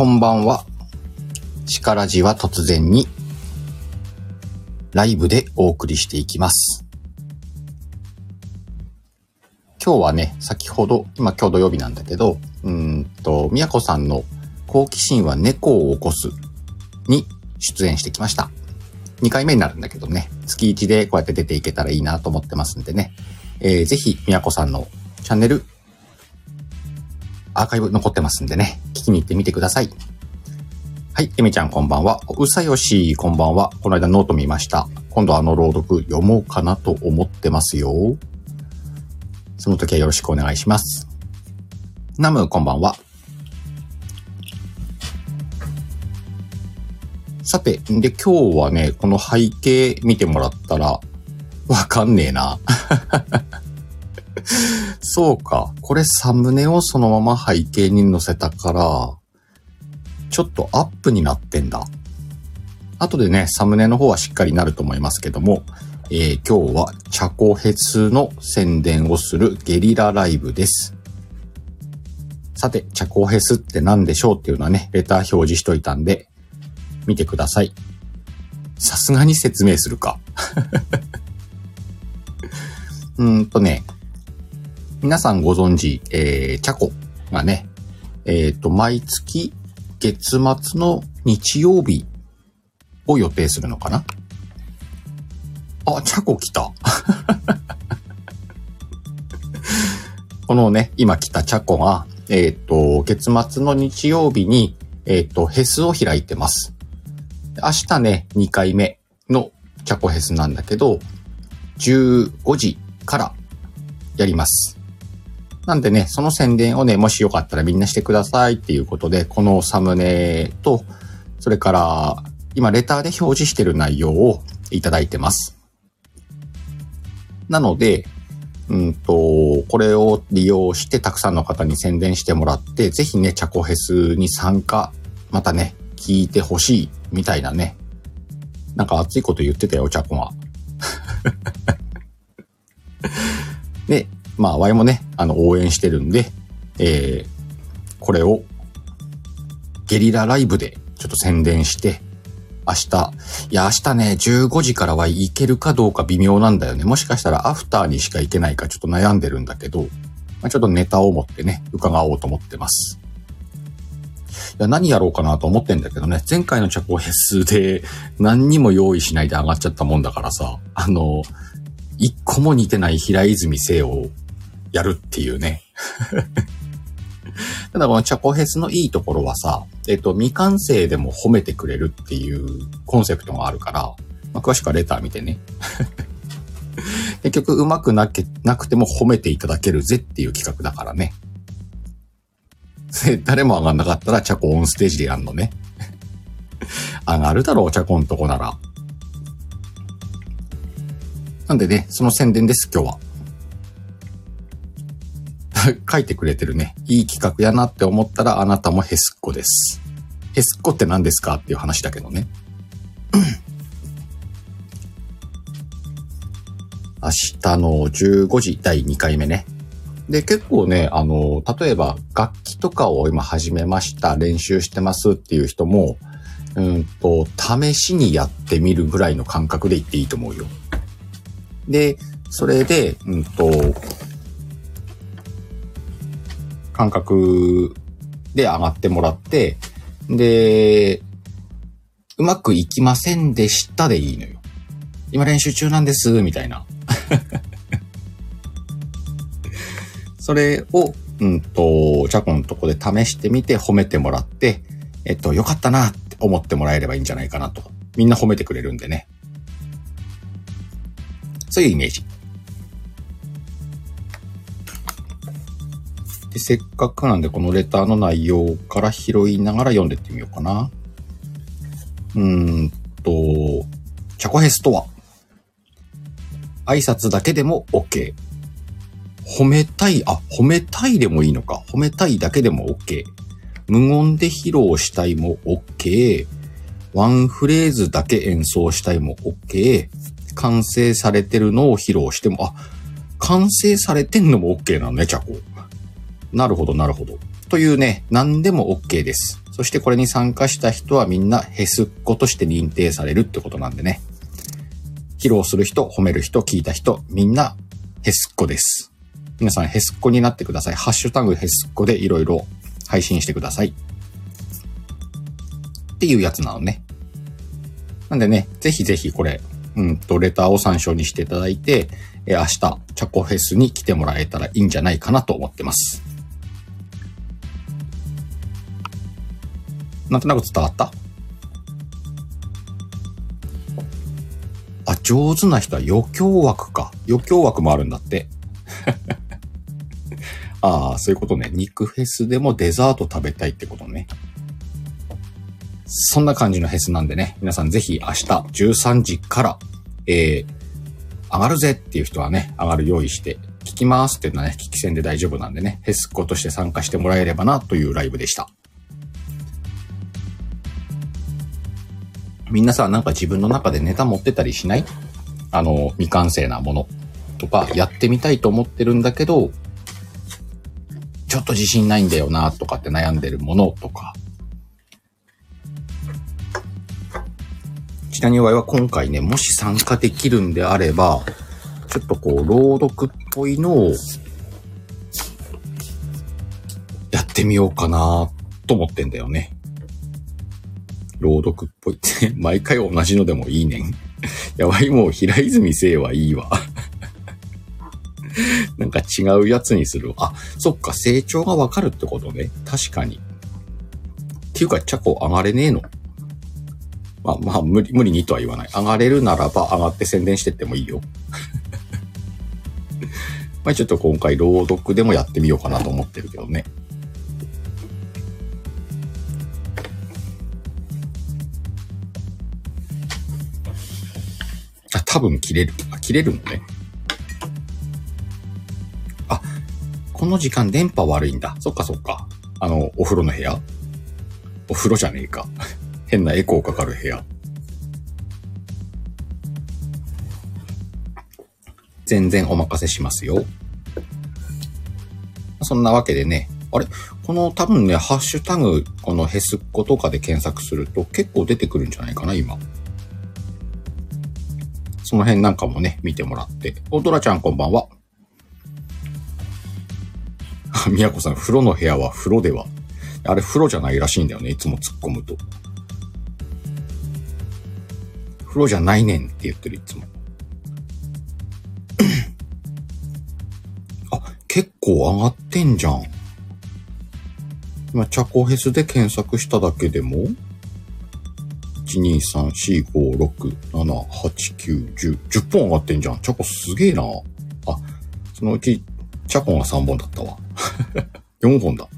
こんばんは。力じは突然に、ライブでお送りしていきます。今日はね、先ほど、今今日土曜日なんだけど、うんと、みやこさんの好奇心は猫を起こすに出演してきました。2回目になるんだけどね、月1でこうやって出ていけたらいいなと思ってますんでね、えー、ぜひ、みやこさんのチャンネル、アーカイブ残ってますんでね、聞きに行ってみてください。はい、えみちゃんこんばんは。うさよしこんばんは。この間ノート見ました。今度あの朗読読もうかなと思ってますよ。その時はよろしくお願いします。ナムこんばんは。さて、で今日はね、この背景見てもらったら、わかんねえな。そうか。これサムネをそのまま背景に載せたから、ちょっとアップになってんだ。後でね、サムネの方はしっかりなると思いますけども、えー今日はチャコヘスの宣伝をするゲリラライブです。さて、チャコヘスって何でしょうっていうのはね、レター表示しといたんで、見てください。さすがに説明するか。うーんとね、皆さんご存知、えー、チャコがね、えっ、と、毎月月末の日曜日を予定するのかな？あ、チャコ来た。このね、今来たチャコが、えっ、と、月末の日曜日に、えっ、と、ヘスを開いてます。明日ね、2回目のチャコヘスなんだけど、15時からやります。なんでね、その宣伝をね、もしよかったらみんなしてくださいっていうことで、このサムネと、それから、今レターで表示してる内容をいただいてます。なので、うんと、これを利用してたくさんの方に宣伝してもらって、ぜひね、チャコヘスに参加、またね、聞いてほしい、みたいなね。なんか熱いこと言ってたよ、チャコが。で、まあ、ワイもね、あの、応援してるんで、えー、これを、ゲリラライブでちょっと宣伝して、明日、いや、明日ね、15時からは行けるかどうか微妙なんだよね。もしかしたらアフターにしか行けないかちょっと悩んでるんだけど、まあ、ちょっとネタを持ってね、伺おうと思ってます。いや、何やろうかなと思ってんだけどね、前回のチャコヘスで何にも用意しないで上がっちゃったもんだからさ、あの、一個も似てない平泉聖をやるっていうね。ただこのチャコヘスのいいところはさ、えっと、未完成でも褒めてくれるっていうコンセプトがあるから、まあ、詳しくはレター見てね。結局上手くなけなくても褒めていただけるぜっていう企画だからね。誰も上がんなかったらチャコオンステージでやんのね。上がるだろう、チャコんとこなら。なんでね、その宣伝です、今日は。書いてくれてるね。いい企画やなって思ったらあなたもヘスっ子です。ヘスっ子って何ですかっていう話だけどね。明日の15時第2回目ね。で、結構ね、あの、例えば楽器とかを今始めました、練習してますっていう人も、うんと、試しにやってみるぐらいの感覚で言っていいと思うよ。で、それで、うんと、感覚で上がってもらって、で、うまくいきませんでしたでいいのよ。今練習中なんです、みたいな。それを、うんと、チャコのとこで試してみて褒めてもらって、えっと、よかったなって思ってもらえればいいんじゃないかなと。みんな褒めてくれるんでね。そういうイメージ。せっかくなんでこのレターの内容から拾いながら読んでってみようかな。うーんと、チャコヘスとは、挨拶だけでも OK。褒めたい、あ、褒めたいでもいいのか。褒めたいだけでも OK。無言で披露したいも OK。ワンフレーズだけ演奏したいも OK。完成されてるのを披露しても、あ、完成されてんのも OK なのね、チャコ。なるほど、なるほど。というね、何でも OK です。そしてこれに参加した人はみんなヘスっ子として認定されるってことなんでね。披露する人、褒める人、聞いた人、みんなヘスっ子です。皆さんヘスっ子になってください。ハッシュタグヘスっ子でいろいろ配信してください。っていうやつなのね。なんでね、ぜひぜひこれ、うんと、レターを参照にしていただいて、え明日、チャコフェスに来てもらえたらいいんじゃないかなと思ってます。なんとなく伝わった？あ、上手な人は余興枠か。余興枠もあるんだって。ああ、そういうことね。肉フェスでもデザート食べたいってことね。そんな感じのフェスなんでね、皆さんぜひ明日13時から、えー、上がるぜっていう人はね、上がる用意して、聞きますっていうのはね、聞き戦で大丈夫なんでね、フェスコとして参加してもらえればなというライブでした。みんなさ、なんか自分の中でネタ持ってたりしない？あの、未完成なものとか、やってみたいと思ってるんだけど、ちょっと自信ないんだよなとかって悩んでるものとか。ちなみには今回ね、もし参加できるんであれば、ちょっとこう、朗読っぽいのを、やってみようかなと思ってんだよね。朗読っぽいって、毎回同じのでもいいねん。やばい、もう平泉聖はいいわ。なんか違うやつにする。あ、そっか、成長がわかるってことね。確かに。っていうか、チャコ上がれねえのまあまあ、無理、無理にとは言わない。上がれるならば上がって宣伝してってもいいよ。まあちょっと今回朗読でもやってみようかなと思ってるけどね。多分切れる。あ、切れるのね。あ、この時間電波悪いんだ。そっかそっか。あの、お風呂の部屋お風呂じゃねえか。変なエコーかかる部屋。全然お任せしますよ。そんなわけでね、あれ？この多分ね、ハッシュタグ、このヘスッコとかで検索すると結構出てくるんじゃないかな、今。その辺なんかもね、見てもらって。お、ドラちゃんこんばんは。あ、みやこさん、風呂の部屋は風呂では。あれ風呂じゃないらしいんだよね、いつも突っ込むと。風呂じゃないねんって言ってる、いつも。あ、結構上がってんじゃん。今、チャコヘスで検索しただけでも1,2,3,4,5,6,7,8,9,10 10本上がってんじゃん。チャコすげえな。あ、そのうち、チャコが3本だったわ。4本だ。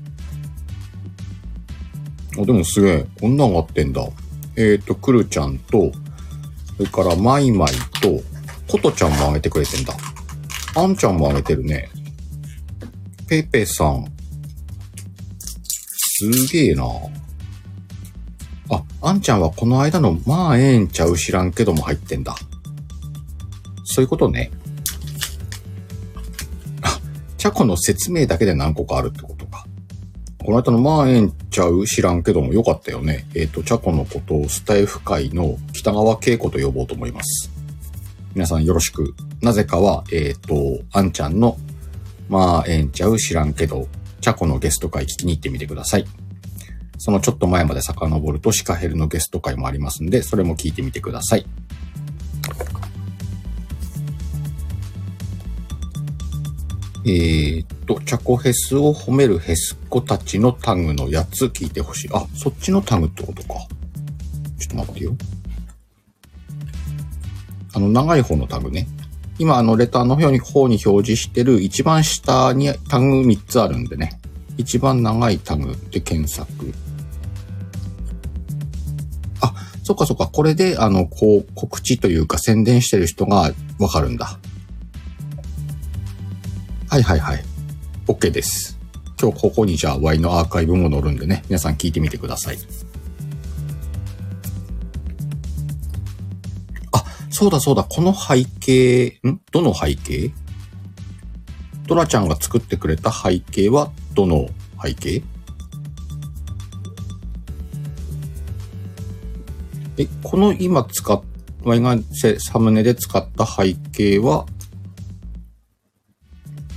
あ、でもすげえ。こんな上がってんだ。えっ、ー、と、くるちゃんと、それから、マイマイと、ことちゃんも上げてくれてんだ。あんちゃんも上げてるね。ペペさん。すげえな。あ、あんちゃんはこの間のまあええんちゃう知らんけども入ってんだ。そういうことね。あ、チャコの説明だけで何個かあるってことか。この間のまあええんちゃう知らんけどもよかったよね。えっ、ー、と、チャコのことをスタイフ界の北川景子と呼ぼうと思います。皆さんよろしく。なぜかは、えっ、ー、と、あんちゃんのまあええんちゃう知らんけど、チャコのゲスト会聞きに行ってみてください。そのちょっと前まで遡るとシカヘルのゲスト会もありますんで、それも聞いてみてください。えー、っと、チャコヘスを褒めるヘスコたちのタグのやつ聞いてほしい。あ、そっちのタグってことか。ちょっと待ってよ。あの、長い方のタグね。今、あの、レターの方に方に表示してる一番下にタグ3つあるんでね。一番長いタグで検索。そっかそっか、これで、あの、こう、告知というか宣伝してる人がわかるんだ。はいはいはい。OK です。今日ここにじゃあ Y のアーカイブも載るんでね、皆さん聞いてみてください。あ、そうだそうだ、この背景、ん？どの背景？ドラちゃんが作ってくれた背景はどの背景？え、この今使っ、ワイがサムネで使った背景は、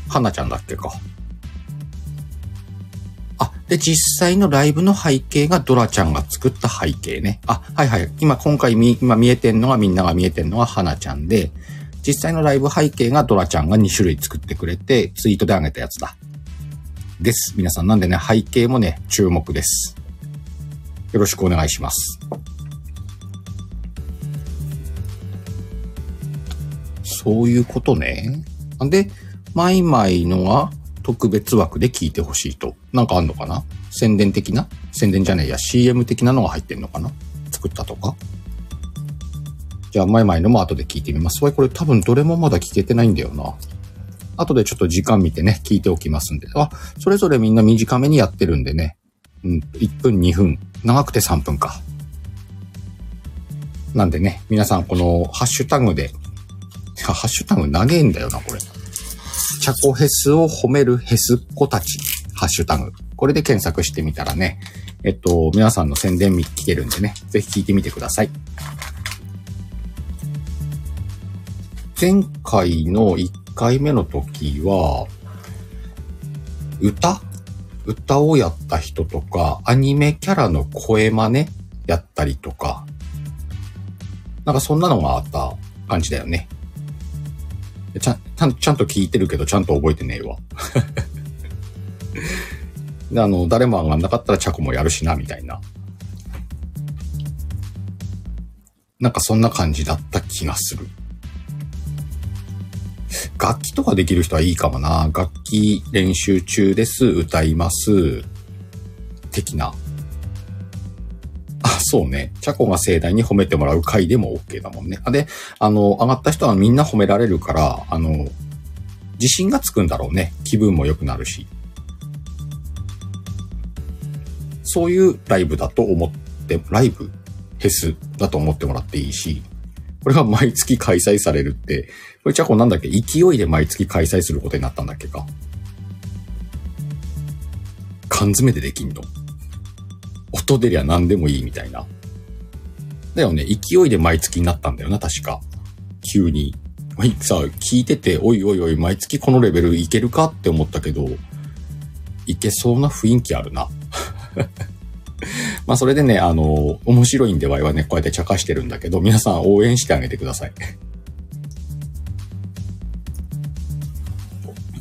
花ちゃんだっけか。あ、で、実際のライブの背景がドラちゃんが作った背景ね。あ、はいはい。今、今回み、今見えてんのが、みんなが見えてんのは花ちゃんで、実際のライブ背景がドラちゃんが2種類作ってくれて、ツイートで上げたやつだ。です。皆さん、なんでね、背景もね、注目です。よろしくお願いします。そういうことね。なんで、マイマイのは特別枠で聞いてほしいと。なんかあんのかな？宣伝的な？宣伝じゃねえや、CM 的なのが入ってんのかな？作ったとか？じゃあ、マイマイのも後で聞いてみます。わい、これ多分どれもまだ聞けてないんだよな。後でちょっと時間見てね、聞いておきますんで。あ、それぞれみんな短めにやってるんでね。うん、1分、2分。長くて3分か。なんでね、皆さんこのハッシュタグで、ハッシュタグ長えんだよな、これ。チャコヘスを褒めるヘスっ子たち、ハッシュタグ。これで検索してみたらね、えっと、皆さんの宣伝見聞けるんでね、ぜひ聞いてみてください。前回の1回目の時は、歌？歌をやった人とか、アニメキャラの声真似？やったりとか、なんかそんなのがあった感じだよね。ちゃん、ちゃんちゃんと聞いてるけど、ちゃんと覚えてねえわ。で、あの、誰も上がんなかったらチャコもやるしな、みたいな。なんかそんな感じだった気がする。楽器とかできる人はいいかもな。楽器練習中です。歌います。的な。そうね。チャコが盛大に褒めてもらう回でも OK だもんね。で、あの、上がった人はみんな褒められるから、あの、自信がつくんだろうね。気分も良くなるし。そういうライブだと思って、ライブフェスだと思ってもらっていいし、これが毎月開催されるって、これチャコなんだっけ？勢いで毎月開催することになったんだっけか？缶詰でできんの？音出りゃ何でもいいみたいな。だよね。勢いで毎月になったんだよな、確か。急に。さ、聞いてて、おいおいおい、毎月このレベルいけるかって思ったけど、いけそうな雰囲気あるな。まあそれでね、あの、面白いんでわいはね、こうやって茶化してるんだけど、皆さん応援してあげてください。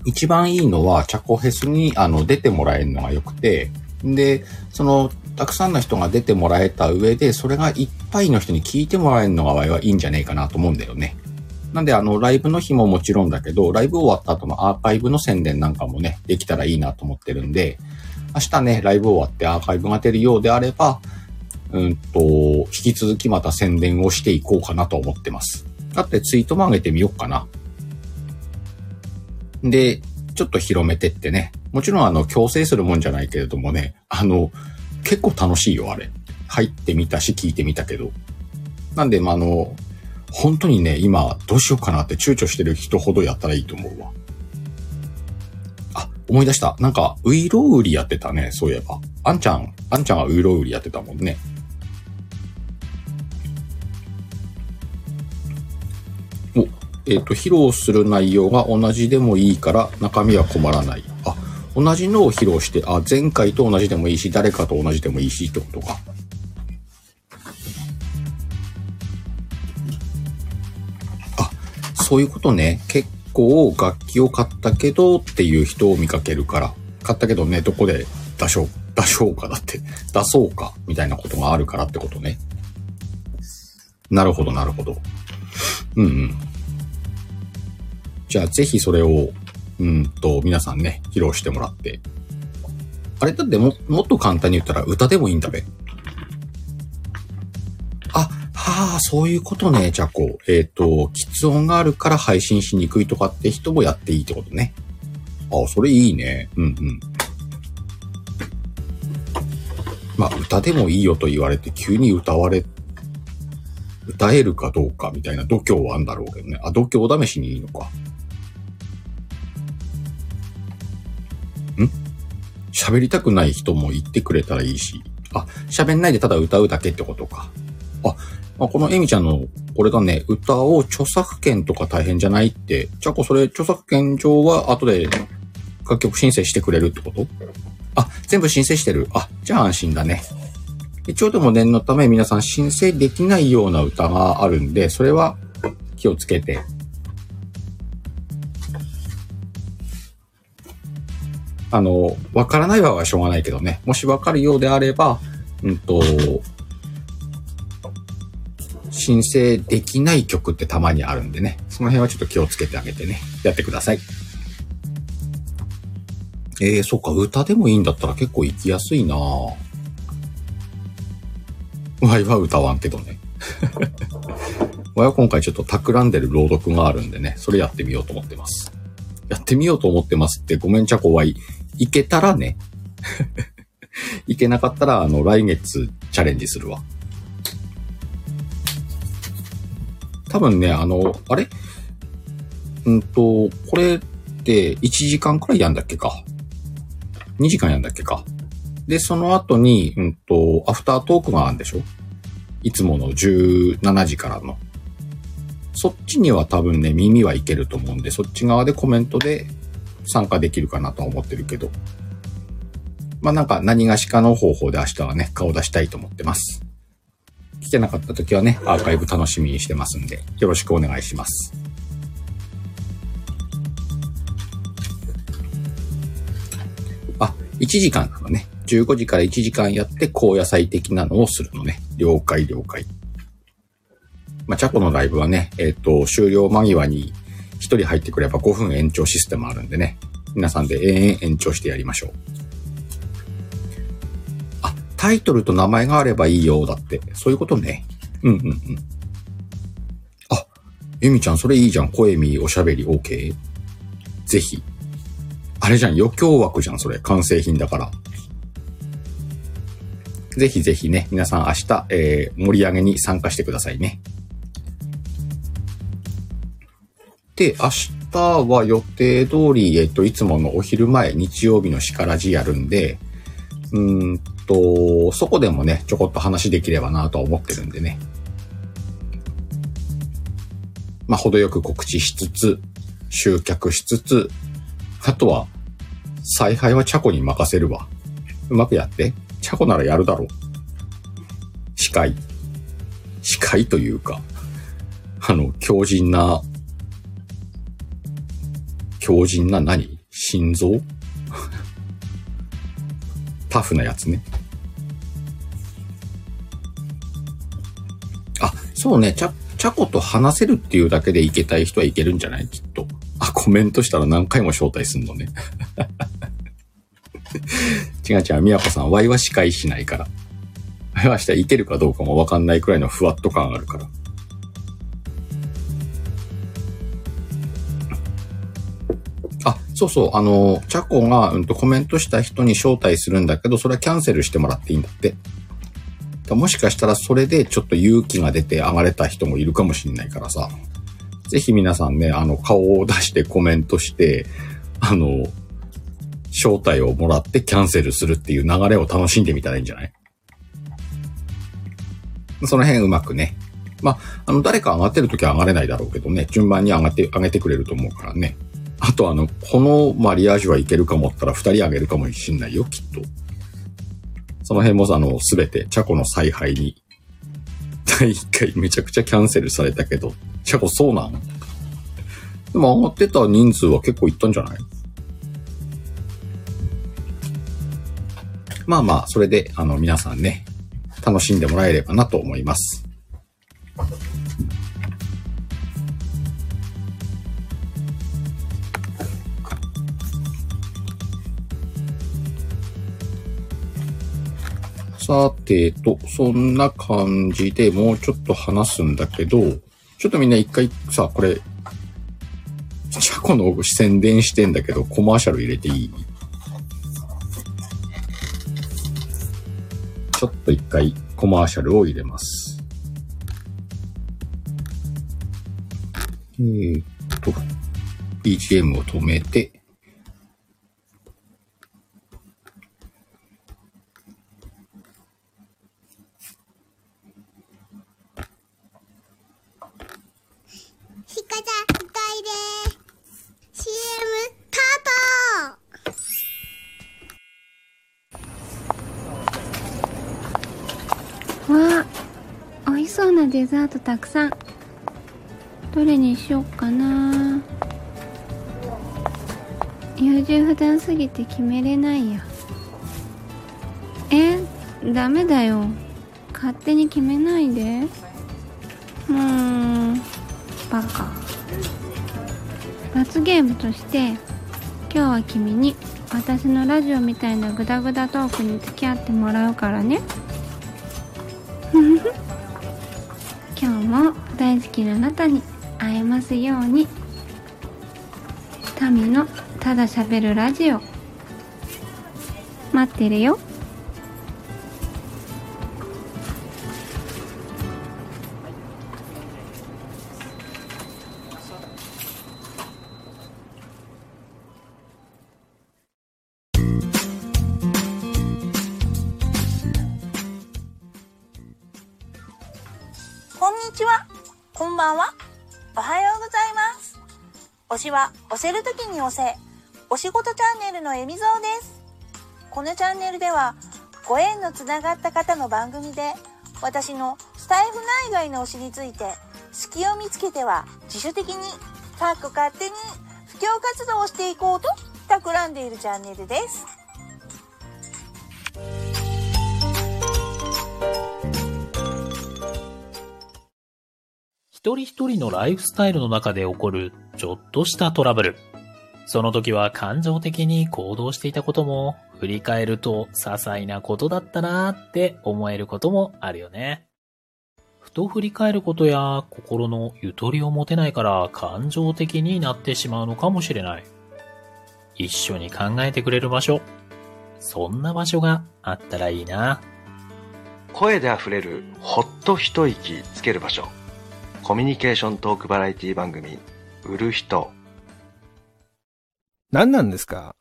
一番いいのは、チャコフェスにあの出てもらえるのが良くて、で、その、たくさんの人が出てもらえた上で、それがいっぱいの人に聞いてもらえるのがわいはいいんじゃねえかなと思うんだよね。なんで、あの、ライブの日ももちろんだけど、ライブ終わった後のアーカイブの宣伝なんかもね、できたらいいなと思ってるんで、明日ね、ライブ終わってアーカイブが出るようであれば、うんと、引き続きまた宣伝をしていこうかなと思ってます。だってツイートも上げてみようかな。で、ちょっと広めてってね。もちろんあの、強制するもんじゃないけれどもね、あの、結構楽しいよ、あれ。入ってみたし、聞いてみたけど。なんで、まあ、あの、本当にね、今、どうしようかなって躊躇してる人ほどやったらいいと思うわ。あ思い出した。なんか、ウイロウリやってたね、そういえば。あんちゃん、あんちゃんがウイロウリやってたもんね。お、えっ、ー、と、披露する内容が同じでもいいから中身は困らない。あ、同じのを披露して、あ、前回と同じでもいいし、誰かと同じでもいいしってことか。あ、そういうことね。結構楽器を買ったけどっていう人を見かけるから、買ったけどね、どこで出しょう、出しょうかだって、出そうか、みたいなことがあるからってことね。なるほど、なるほど。うんうん。じゃあ、ぜひそれを、うんと、皆さんね、披露してもらって。あれだっても、もっと簡単に言ったら歌でもいいんだべ。あはあ、そういうことね、じゃこう、えっ、ー、と、喫音があるから配信しにくいとかって人もやっていいってことね。ああ、それいいね。うんうん。まあ、歌でもいいよと言われて急に歌われ、歌えるかどうかみたいな度胸はあるんだろうけどね。あ、度胸試しにいいのか。喋りたくない人も言ってくれたらいいし。あ、喋んないでただ歌うだけってことか。あ、まあ、このエミちゃんの、これがね、歌を著作権とか大変じゃないって、ちゃこそれ著作権上は後で楽曲申請してくれるってこと？あ、全部申請してる。あ、じゃあ安心だね。一応でも念のため皆さん申請できないような歌があるんで、それは気をつけて。あの、わからない場合はしょうがないけどね。もしわかるようであれば、うんと、申請できない曲ってたまにあるんでね。その辺はちょっと気をつけてあげてね。やってください。えー、そっか、歌でもいいんだったら結構行きやすいなぁ。ワイは歌わんけどね。ワイは今回ちょっと企んでる朗読があるんでね、それやってみようと思ってます。やってみようと思ってますって、ごめんちゃこわい。いけたらね。いけなかったら、あの、来月チャレンジするわ。多分ね、あの、あれ？うんと、これって1時間くらいやんだっけか。2時間やんだっけか。で、その後に、うんと、アフタートークがあるんでしょ？いつもの17時からの。そっちには多分ね、耳はいけると思うんで、そっち側でコメントで参加できるかなと思ってるけど。まあなんか何がしかの方法で明日はね、顔出したいと思ってます。聞けなかった時はね、アーカイブ楽しみにしてますんで、よろしくお願いします。あ、1時間なのね。15時から1時間やって高野菜的なのをするのね。了解了解。まあ、チャコのライブはね、えっ、ー、と、終了間際に1人入ってくれば5分延長システムあるんでね。皆さんで延々延長してやりましょう。あ、タイトルと名前があればいいよ、だって。そういうことね。うんうんうん。あ、ゆみちゃんそれいいじゃん。声見おしゃべり OK? ぜひ。あれじゃん、余興枠じゃん、それ。完成品だから。ぜひぜひね、皆さん明日、えー、盛り上げに参加してくださいね。で、明日は予定通り、えっと、いつものお昼前、日曜日のしからじやるんで、うんと、そこでもね、ちょこっと話できればなとは思ってるんでね。まあ、程よく告知しつつ、集客しつつ、あとは、采配はチャコに任せるわ。うまくやって。チャコならやるだろう。司会。司会というか、あの、強靭な、強靭な何？心臓？タフなやつね。あ、そうね、チャ、チャコと話せるっていうだけでいけたい人はいけるんじゃない？きっと。あ、コメントしたら何回も招待すんのね。違う違う、みやこさん、ワイは司会しないから。明日いけるかどうかもわかんないくらいのふわっと感あるから。そうそう、あの、チャコが、うんとコメントした人に招待するんだけど、それはキャンセルしてもらっていいんだって。もしかしたらそれでちょっと勇気が出て上がれた人もいるかもしんないからさ。ぜひ皆さんね、あの、顔を出してコメントして、あの、招待をもらってキャンセルするっていう流れを楽しんでみたらいいんじゃない？その辺うまくね。まあ、の、誰か上がってる時は上がれないだろうけどね、順番に上がって、上げてくれると思うからね。あとあの、このマリアージュはいけるかもったら二人上げるかもしんないよ、きっと。その辺もあの、すべて、チャコの采配に。第一回めちゃくちゃキャンセルされたけど、チャコそうなん？でも上がってた人数は結構いったんじゃない？まあまあ、それで、あの、皆さんね、楽しんでもらえればなと思います。さてと、そんな感じでもうちょっと話すんだけど、ちょっとみんな一回さ、これ、チャコの宣伝してんだけど、コマーシャル入れていい？ちょっと一回コマーシャルを入れます。えー、っと、BGM を止めて、デザートたくさん。どれにしよっかな。優柔不断すぎて決めれないや。えダメだよ。勝手に決めないで。うーんバカ。罰ゲームとして今日は君に私のラジオみたいなグダグダトークに付き合ってもらうからね。も大好きなあなたに会えますように。民のただ喋るラジオ。待ってるよ。ちは。こんばんは。おはようございます。推しは押せるときに押せ。お仕事チャンネルのえみぞうです。このチャンネルでは、ご縁のつながった方の番組で、私のスタイフ内外の推しについて、隙を見つけては自主的に、かっこ勝手に布教活動をしていこうと企んでいるチャンネルです。一人一人のライフスタイルの中で起こるちょっとしたトラブル。その時は感情的に行動していたことも、振り返ると些細なことだったなーって思えることもあるよね。ふと振り返ることや心のゆとりを持てないから感情的になってしまうのかもしれない。一緒に考えてくれる場所。そんな場所があったらいいな。声で溢れるほっと一息つける場所コミュニケーショントークバラエティ番組「売る人何なんですか？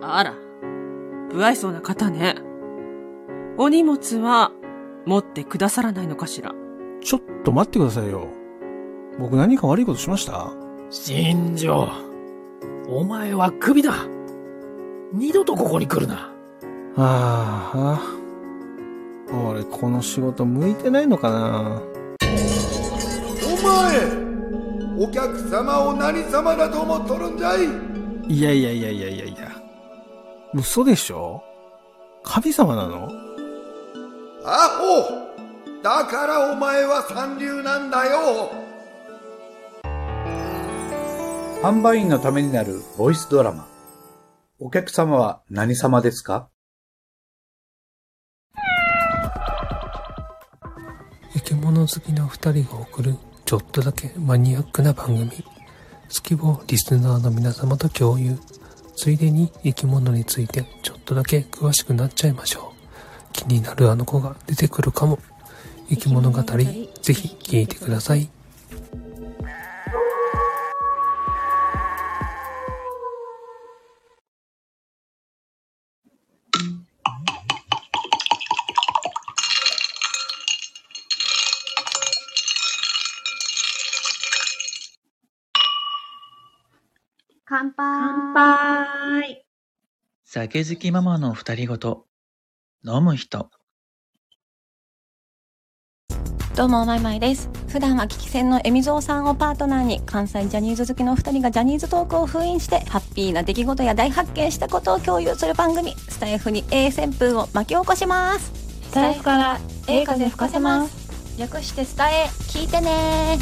あら、不愛想な方ね。お荷物は持ってくださらないのかしら？ちょっと待ってくださいよ。僕何か悪いことしました？新庄、お前はクビだ。二度とここに来るな。ああ、俺この仕事向いてないのかな？お前お客様を何様だと思っとるんじゃい？いやいやいやいやいや。いや。嘘でしょ？神様なの？アホ。だからお前は三流なんだよ。販売員のためになるボイスドラマ。お客様は何様ですか？生き物好きな二人が送るちょっとだけマニアックな番組。好きをリスナーの皆様と共有。ついでに生き物についてちょっとだけ詳しくなっちゃいましょう。気になるあの子が出てくるかも。生き物語、ぜひ聞いてください。酒好きママの二人ごと。飲む人。どうも、まいまいです。普段は聞き戦のえみぞうさんをパートナーに、関西ジャニーズ好きの二人がジャニーズトークを封印して、ハッピーな出来事や大発見したことを共有する番組、スタイフに A 旋風を巻き起こします。スタイフから A 風吹かせます。略してスタエ、聞いてね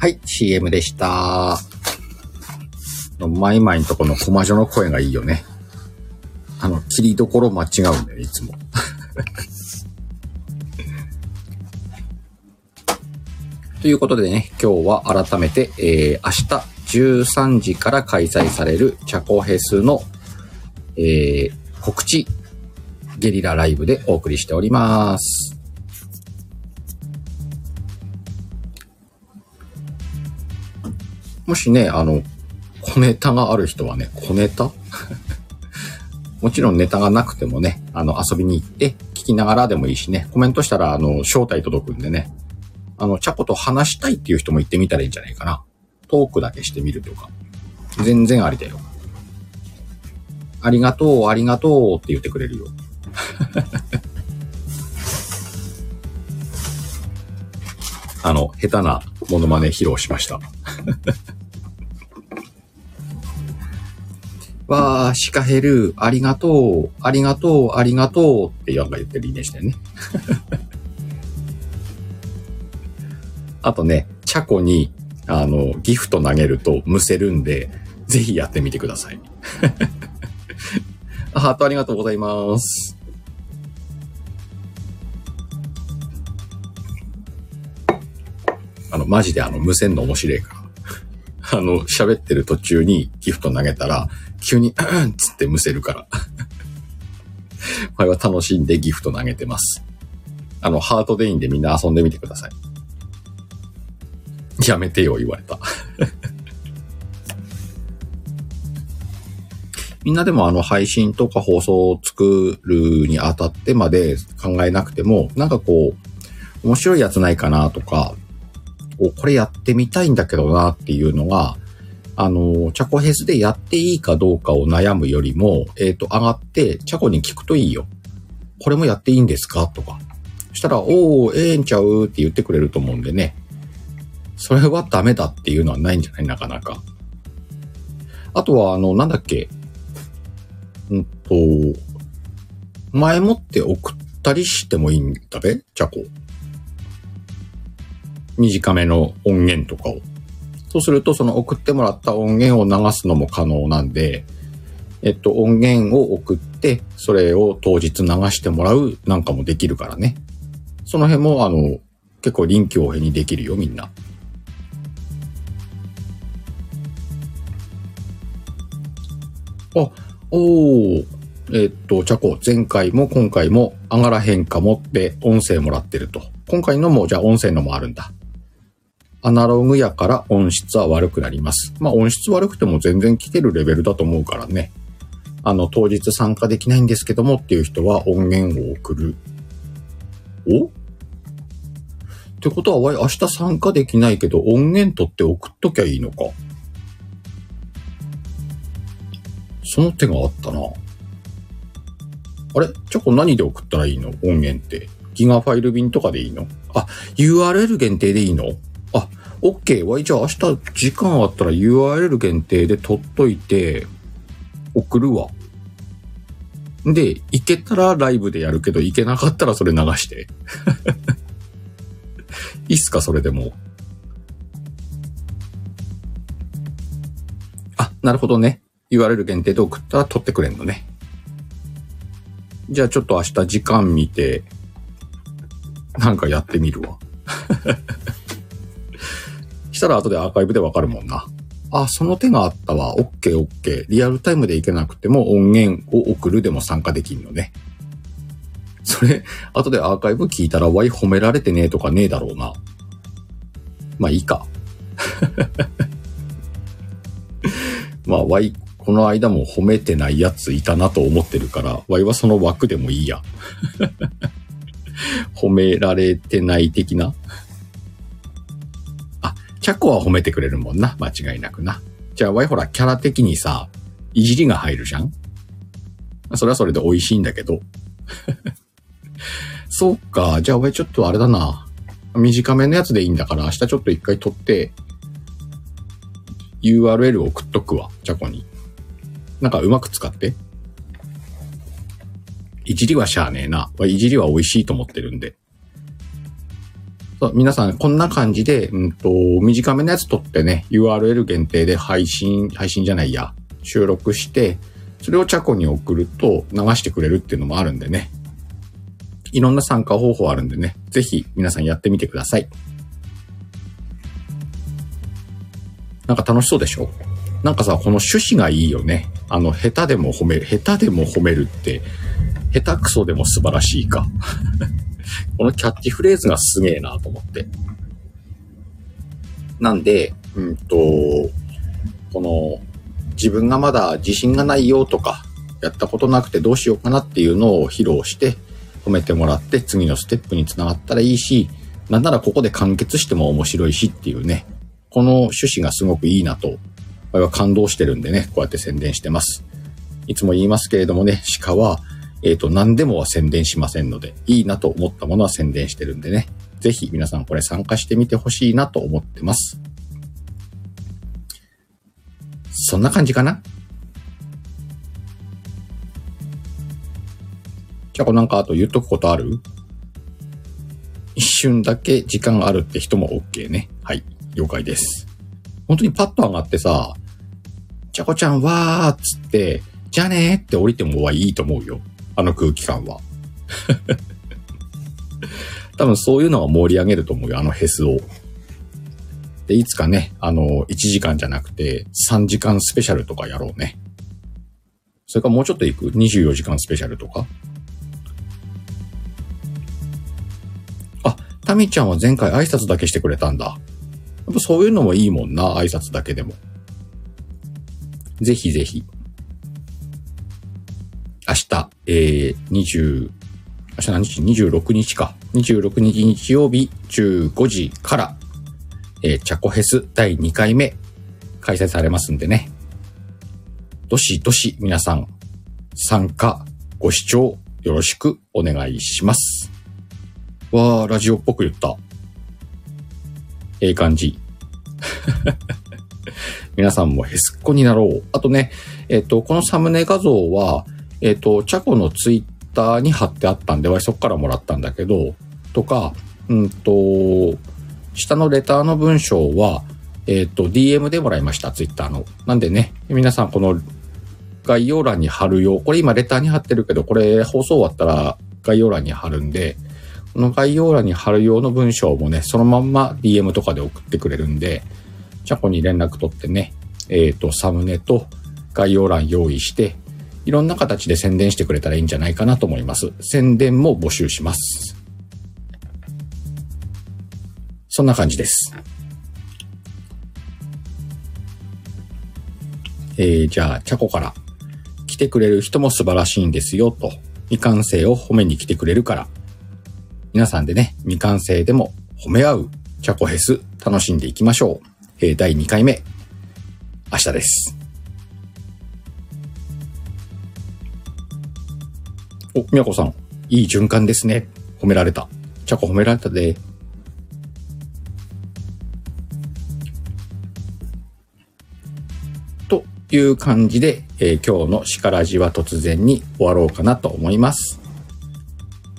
はい、CM でした。のマイマイんとこのコマジョの声がいいよね。あの、切りどころ間違うんだよ、いつも。ということでね、今日は改めて、えー、明日13時から開催されるチャコヘスの、えー、告知ゲリラライブでお送りしております。もしね、あの、小ネタがある人はね、小ネタ？もちろんネタがなくてもね、あの、遊びに行って、聞きながらでもいいしね、コメントしたら、あの、招待届くんでね、あの、チャコと話したいっていう人も言ってみたらいいんじゃないかな。トークだけしてみるとか。全然ありだよ。ありがとう、ありがとうって言ってくれるよ。あの、下手なモノマネ披露しました。わー、シカヘル、ありがとう、ありがとう、ありがとうってヤンが言ってるイメージだよね。あとね、チャコに、あの、ギフト投げるとむせるんで、ぜひやってみてください。ハートありがとうございます。あの、マジであの、無線の面白いから。あの、喋ってる途中にギフト投げたら、急に、うんつってむせるから。これは楽しんでギフト投げてます。あの、ハートでいいんでみんな遊んでみてください。やめてよ、言われた。みんなでもあの配信とか放送を作るにあたってまで考えなくても、なんかこう、面白いやつないかなとか、これやってみたいんだけどなっていうのが、あの、チャコヘスでやっていいかどうかを悩むよりも、えっ、と、上がって、チャコに聞くといいよ。これもやっていいんですか？とか。そしたら、おー、ええんちゃう？って言ってくれると思うんでね。それはダメだっていうのはないんじゃない？なかなか。あとは、あの、なんだっけ？うんと、前もって送ったりしてもいいんだべ？チャコ。短めの音源とかを。そうすると、その送ってもらった音源を流すのも可能なんで、えっと、音源を送って、それを当日流してもらうなんかもできるからね。その辺も、あの、結構臨機応変にできるよ、みんな。あ、おー、えっと、チャコ、前回も今回も上がらへんかもって音声もらってると。今回のも、じゃあ音声のもあるんだ。アナログやから音質は悪くなります。まあ音質悪くても全然聞けるレベルだと思うからね。あの、当日参加できないんですけどもっていう人は音源を送る。お？ってことは、わい、明日参加できないけど音源取って送っときゃいいのか。その手があったな。あれ？チョコ何で送ったらいいの？音源って。ギガファイル便とかでいいの？あ、URL 限定でいいの、OK。わい、じゃあ明日時間あったら URL 限定で取っといて、送るわ。で、行けたらライブでやるけど、行けなかったらそれ流して。いいっすかそれでも。あ、なるほどね。URL 限定で送ったら取ってくれんのね。じゃあちょっと明日時間見て、なんかやってみるわ。したら後でアーカイブでわかるもんな。あ、その手があったわ。オッケーオッケー。リアルタイムでいけなくても音源を送るでも参加できんのね。それ、後でアーカイブ聞いたら、わい褒められてねえとかねえだろうな。まあいいか。まあ、わい、この間も褒めてないやついたなと思ってるから、わいはその枠でもいいや。褒められてない的な。チャコは褒めてくれるもんな。間違いなくな。じゃあ、わいほら、キャラ的にさ、いじりが入るじゃん？それはそれで美味しいんだけど。そうか。じゃあ、わいちょっとあれだな。短めのやつでいいんだから、明日ちょっと一回撮って、URL を送っとくわ。チャコに。なんかうまく使って。いじりはしゃあねえな。いじりは美味しいと思ってるんで。皆さん、こんな感じで、うんと、短めのやつ撮ってね、URL 限定で配信、配信じゃないや、収録して、それをチャコに送ると流してくれるっていうのもあるんでね。いろんな参加方法あるんでね、ぜひ皆さんやってみてください。なんか楽しそうでしょ？なんかさ、この趣旨がいいよね。あの、下手でも褒める、下手でも褒めるって、下手くそでも素晴らしいか。このキャッチフレーズがすげえなと思って。なんで、うんと、この、自分がまだ自信がないよとか、やったことなくてどうしようかなっていうのを披露して、褒めてもらって次のステップにつながったらいいし、なんならここで完結しても面白いしっていうね、この趣旨がすごくいいなと、我は感動してるんでね、こうやって宣伝してます。いつも言いますけれどもね、鹿は、えっ、と、何でもは宣伝しませんので、いいなと思ったものは宣伝してるんでね、ぜひ皆さんこれ参加してみてほしいなと思ってます。そんな感じかな？じゃあ、こなんかあと言っとくことある？一瞬だけ時間あるって人も OK ね。はい。了解です。本当にパッと上がってさ、ちゃこちゃんわーっつって、じゃねーって降りてもはいいと思うよ。あの空気感は。多分そういうのが盛り上げると思うよ、あのヘスを。で、いつかね、あの、1時間じゃなくて、3時間スペシャルとかやろうね。それからもうちょっと行く ?24 時間スペシャルとか？あ、タミちゃんは前回挨拶だけしてくれたんだ。やっぱそういうのもいいもんな、挨拶だけでも。ぜひぜひ。明日、えー、20、明日何日 ?26 日か。26日日曜日15時から、えー、チャコヘス第2回目開催されますんでね。どしどし皆さん参加、ご視聴よろしくお願いします。わー、ラジオっぽく言った。ええ感じ。皆さんもヘスっ子になろう。あとね、えっ、と、このサムネ画像は、えっ、と、チャコのツイッターに貼ってあったんで、わそこからもらったんだけど、とか、うんと、下のレターの文章は、えっ、と、DM でもらいました、ツイッターの。なんでね、皆さんこの概要欄に貼るよ。これ今レターに貼ってるけど、これ放送終わったら概要欄に貼るんで、この概要欄に貼る用の文章もね、そのまんま DM とかで送ってくれるんで、チャコに連絡取ってね、えっ、と、サムネと概要欄用意して、いろんな形で宣伝してくれたらいいんじゃないかなと思います。宣伝も募集します。そんな感じです。えー、じゃあ、チャコから来てくれる人も素晴らしいんですよと、未完成を褒めに来てくれるから、皆さんでね、未完成でも褒め合うチャコヘス楽しんでいきましょう。えー、第2回目、明日です。お、みやこさん、いい循環ですね。褒められた。チャコ褒められたで。という感じで、えー今日のシカラジは突然に終わろうかなと思います。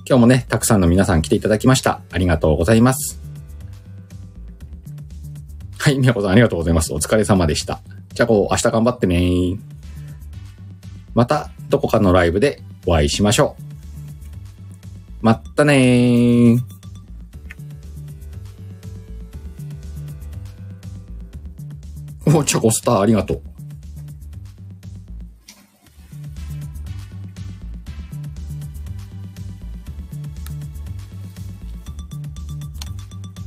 今日もね、たくさんの皆さん来ていただきました。ありがとうございます。はい、みやこさんありがとうございます。お疲れ様でした。じゃあこう、明日頑張ってねまた、どこかのライブでお会いしましょう。まったねー。お、チョコスターありがとう。